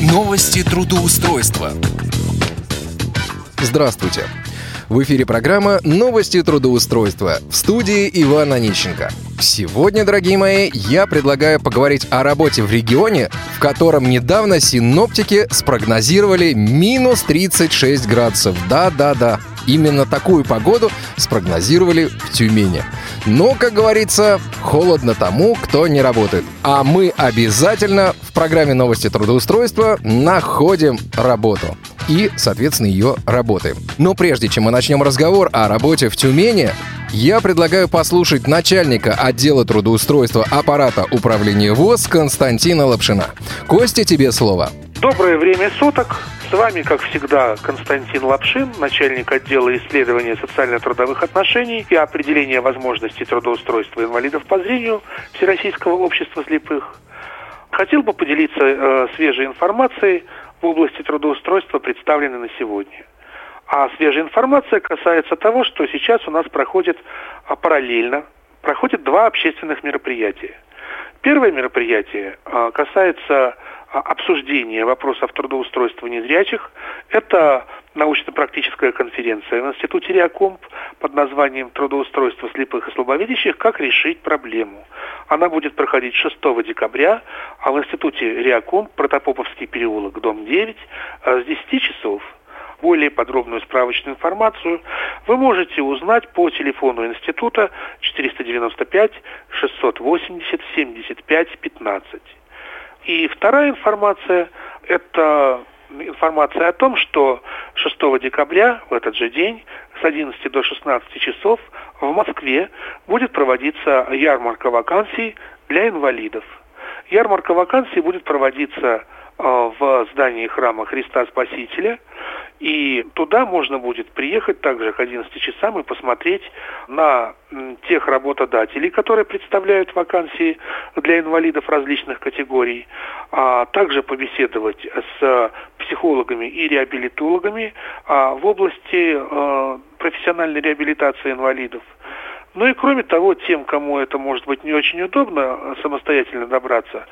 Новости трудоустройства. Здравствуйте. В эфире программа «Новости трудоустройства» в студии Ивана Онищенко. Сегодня, дорогие мои, я предлагаю поговорить о работе в регионе, в котором недавно синоптики спрогнозировали минус 36 градусов. Да-да-да, именно такую погоду спрогнозировали в Тюмени. Но, как говорится, холодно тому, кто не работает. А мы обязательно в программе «Новости трудоустройства» находим работу и, соответственно, ее работаем. Но прежде чем мы начнем разговор о работе в Тюмени, я предлагаю послушать начальника отдела трудоустройства аппарата управления ВОЗ Константина Лапшина. Костя, тебе слово. Доброе время суток. С вами, как всегда, Константин Лапшин, начальник отдела исследования социально-трудовых отношений и определения возможностей трудоустройства инвалидов по зрению Всероссийского общества слепых. Хотел бы поделиться э, свежей информацией в области трудоустройства, представленной на сегодня. А свежая информация касается того, что сейчас у нас проходит а, параллельно, проходит два общественных мероприятия. Первое мероприятие а, касается а, обсуждения вопросов трудоустройства незрячих. Это научно-практическая конференция в Институте Реакомп под названием «Трудоустройство слепых и слабовидящих. Как решить проблему». Она будет проходить 6 декабря, а в Институте Реакомп, Протопоповский переулок, дом 9, с 10 часов – более подробную справочную информацию вы можете узнать по телефону института 495 680 75 15. И вторая информация – это информация о том, что 6 декабря в этот же день с 11 до 16 часов в Москве будет проводиться ярмарка вакансий для инвалидов. Ярмарка вакансий будет проводиться в здании храма Христа Спасителя – и туда можно будет приехать также к 11 часам и посмотреть на тех работодателей, которые представляют вакансии для инвалидов различных категорий, а также побеседовать с психологами и реабилитологами а, в области а, профессиональной реабилитации инвалидов. Ну и кроме того, тем, кому это может быть не очень удобно самостоятельно добраться,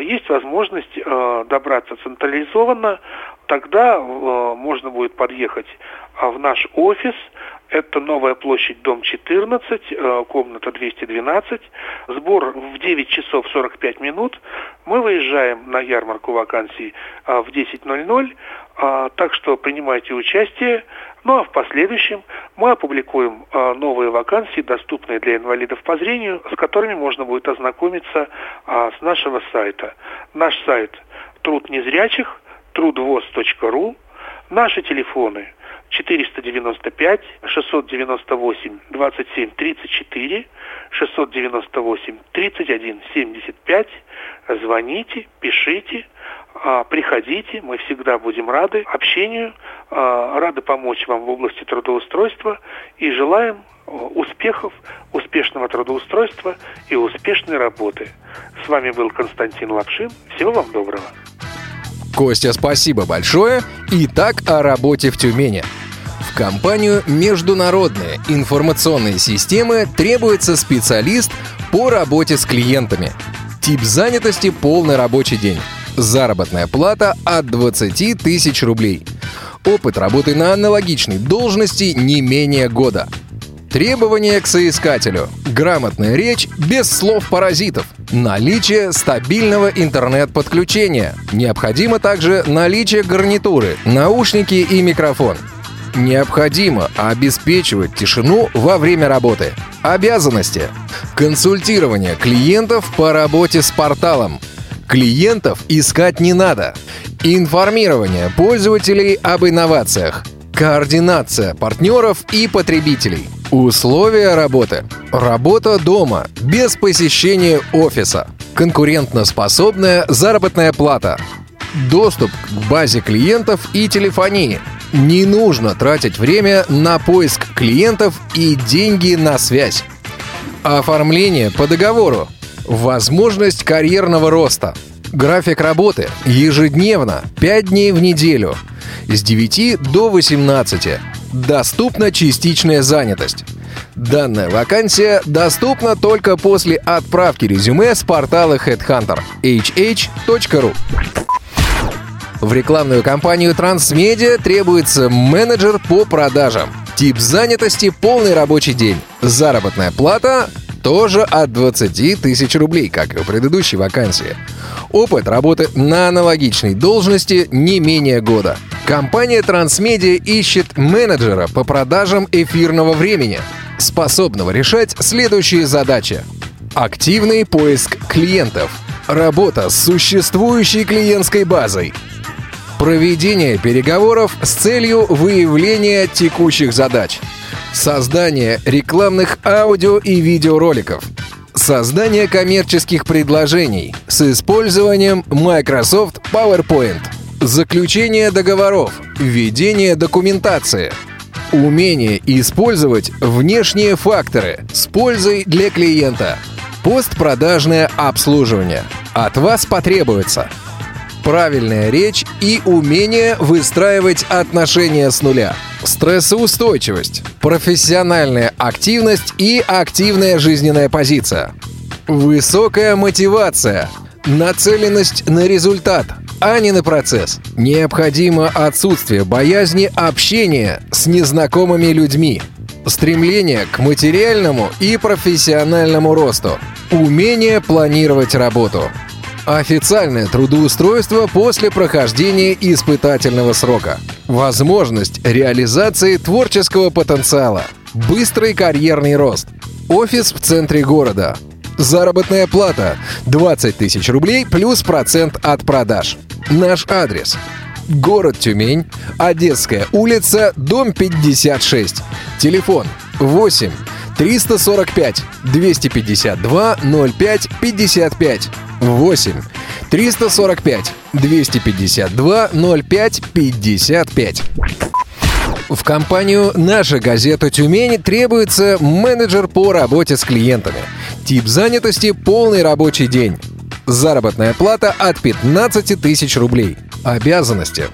есть возможность э, добраться централизованно, тогда э, можно будет подъехать а, в наш офис, это новая площадь, дом 14, э, комната 212. Сбор в 9 часов 45 минут. Мы выезжаем на ярмарку вакансий в 10.00. А, так что принимайте участие. Ну а в последующем мы опубликуем новые вакансии, доступные для инвалидов по зрению, с которыми можно будет ознакомиться с нашего сайта. Наш сайт труд незрячих, трудвоз.ру, наши телефоны 495 698 27 34 698 31 75. Звоните, пишите, а, приходите, мы всегда будем рады общению, а, рады помочь вам в области трудоустройства и желаем а, успехов, успешного трудоустройства и успешной работы. С вами был Константин Лапшин. Всего вам доброго. Костя, спасибо большое. Итак, о работе в Тюмени. В компанию «Международные информационные системы» требуется специалист по работе с клиентами. Тип занятости – полный рабочий день. Заработная плата от 20 тысяч рублей. Опыт работы на аналогичной должности не менее года. Требования к соискателю. Грамотная речь без слов-паразитов. Наличие стабильного интернет-подключения. Необходимо также наличие гарнитуры, наушники и микрофон. Необходимо обеспечивать тишину во время работы. Обязанности. Консультирование клиентов по работе с порталом. Клиентов искать не надо. Информирование пользователей об инновациях. Координация партнеров и потребителей. Условия работы. Работа дома, без посещения офиса. Конкурентоспособная заработная плата. Доступ к базе клиентов и телефонии. Не нужно тратить время на поиск клиентов и деньги на связь. Оформление по договору. Возможность карьерного роста. График работы. Ежедневно. 5 дней в неделю. С 9 до 18. Доступна частичная занятость. Данная вакансия доступна только после отправки резюме с портала Headhunter hh.ru. В рекламную кампанию Трансмедиа требуется менеджер по продажам. Тип занятости – полный рабочий день. Заработная плата тоже от 20 тысяч рублей, как и у предыдущей вакансии. Опыт работы на аналогичной должности не менее года. Компания Трансмедиа ищет менеджера по продажам эфирного времени, способного решать следующие задачи. Активный поиск клиентов. Работа с существующей клиентской базой. Проведение переговоров с целью выявления текущих задач. Создание рекламных аудио и видеороликов. Создание коммерческих предложений с использованием Microsoft PowerPoint. Заключение договоров. Введение документации. Умение использовать внешние факторы с пользой для клиента. Постпродажное обслуживание. От вас потребуется правильная речь и умение выстраивать отношения с нуля. Стрессоустойчивость, профессиональная активность и активная жизненная позиция. Высокая мотивация, нацеленность на результат, а не на процесс. Необходимо отсутствие боязни общения с незнакомыми людьми. Стремление к материальному и профессиональному росту. Умение планировать работу. Официальное трудоустройство после прохождения испытательного срока. Возможность реализации творческого потенциала. Быстрый карьерный рост. Офис в центре города. Заработная плата 20 тысяч рублей плюс процент от продаж. Наш адрес. Город Тюмень, Одесская улица, дом 56. Телефон 8 345 252 05 55. 8 345 252 05 55. В компанию «Наша газета Тюмень» требуется менеджер по работе с клиентами. Тип занятости – полный рабочий день. Заработная плата от 15 тысяч рублей. Обязанности.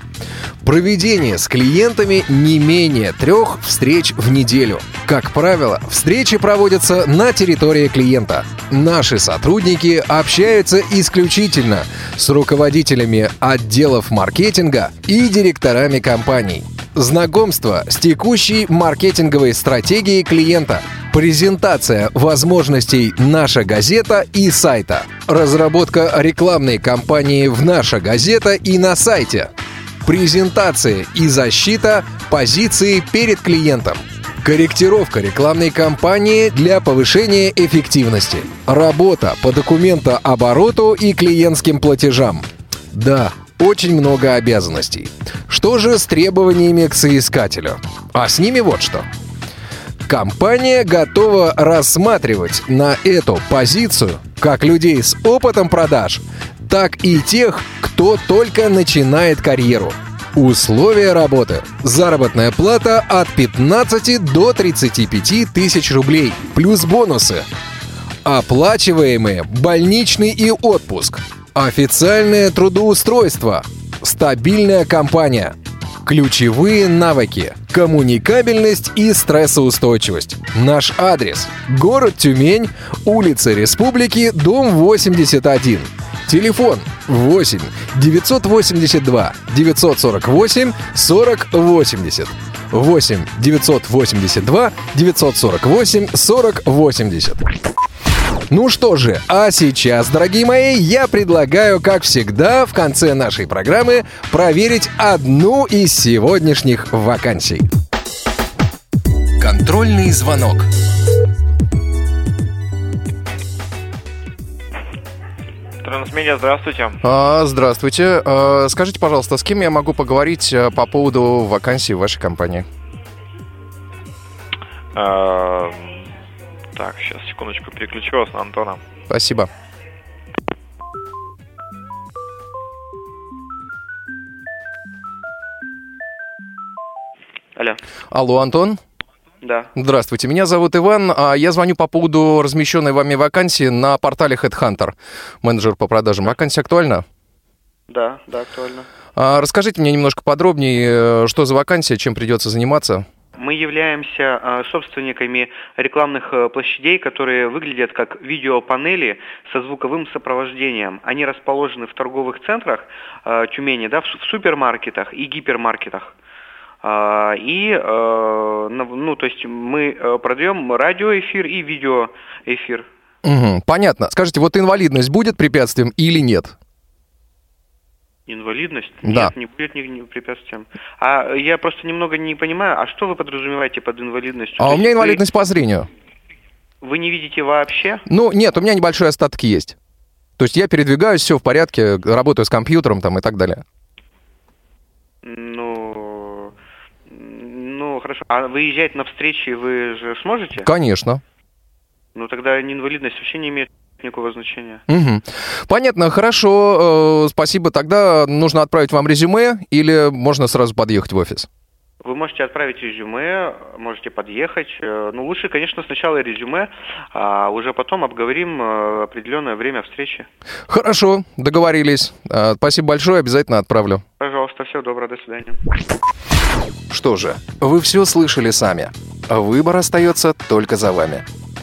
Проведение с клиентами не менее трех встреч в неделю. Как правило, встречи проводятся на территории клиента. Наши сотрудники общаются исключительно с руководителями отделов маркетинга и директорами компаний. Знакомство с текущей маркетинговой стратегией клиента. Презентация возможностей «Наша газета» и сайта. Разработка рекламной кампании в «Наша газета» и на сайте. Презентация и защита позиции перед клиентом. Корректировка рекламной кампании для повышения эффективности. Работа по документообороту и клиентским платежам. Да, очень много обязанностей. Что же с требованиями к соискателю? А с ними вот что. Компания готова рассматривать на эту позицию как людей с опытом продаж, так и тех, кто только начинает карьеру. Условия работы. Заработная плата от 15 до 35 тысяч рублей, плюс бонусы. Оплачиваемые больничный и отпуск. Официальное трудоустройство. Стабильная компания. Ключевые навыки. Коммуникабельность и стрессоустойчивость. Наш адрес. Город Тюмень, улица Республики, дом 81. Телефон 8 982 948 40 80. 8 982 948 40 80. Ну что же, а сейчас, дорогие мои, я предлагаю, как всегда, в конце нашей программы проверить одну из сегодняшних вакансий. Контрольный звонок. Трансмедиа, здравствуйте. А, здравствуйте. А, скажите, пожалуйста, с кем я могу поговорить а, по поводу вакансии в вашей компании? А, секундочку, переключу вас на Антона. Спасибо. Алло. Алло, Антон? Да. Здравствуйте, меня зовут Иван. а Я звоню по поводу размещенной вами вакансии на портале Headhunter. Менеджер по продажам. Вакансия актуальна? Да, да, актуально. А, Расскажите мне немножко подробнее, э, что за вакансия, чем придется заниматься? Мы являемся э, собственниками рекламных э, площадей, которые выглядят как видеопанели со звуковым сопровождением. Они расположены в торговых центрах э, Тюмени, да, в, супермаркетах и гипермаркетах. А, и, ну, то есть мы продаем радиоэфир и видеоэфир. Угу, понятно. Скажите, вот инвалидность будет препятствием или нет? Инвалидность? Да. Нет, не будет ни, ни препятствием. А я просто немного не понимаю, а что вы подразумеваете под инвалидностью? А То у меня инвалидность вы... по зрению. Вы не видите вообще? Ну, нет, у меня небольшой остаток есть. То есть я передвигаюсь, все в порядке, работаю с компьютером там и так далее. Ну, ну хорошо. А выезжать на встречи вы же сможете? Конечно. Ну тогда инвалидность вообще не имеет никакого значения. Угу. Понятно, хорошо, э, спасибо. Тогда нужно отправить вам резюме или можно сразу подъехать в офис? Вы можете отправить резюме, можете подъехать. Э, ну, лучше, конечно, сначала резюме, а уже потом обговорим э, определенное время встречи. Хорошо, договорились. Э, спасибо большое, обязательно отправлю. Пожалуйста, всего доброго, до свидания. Что же, вы все слышали сами. Выбор остается только за вами.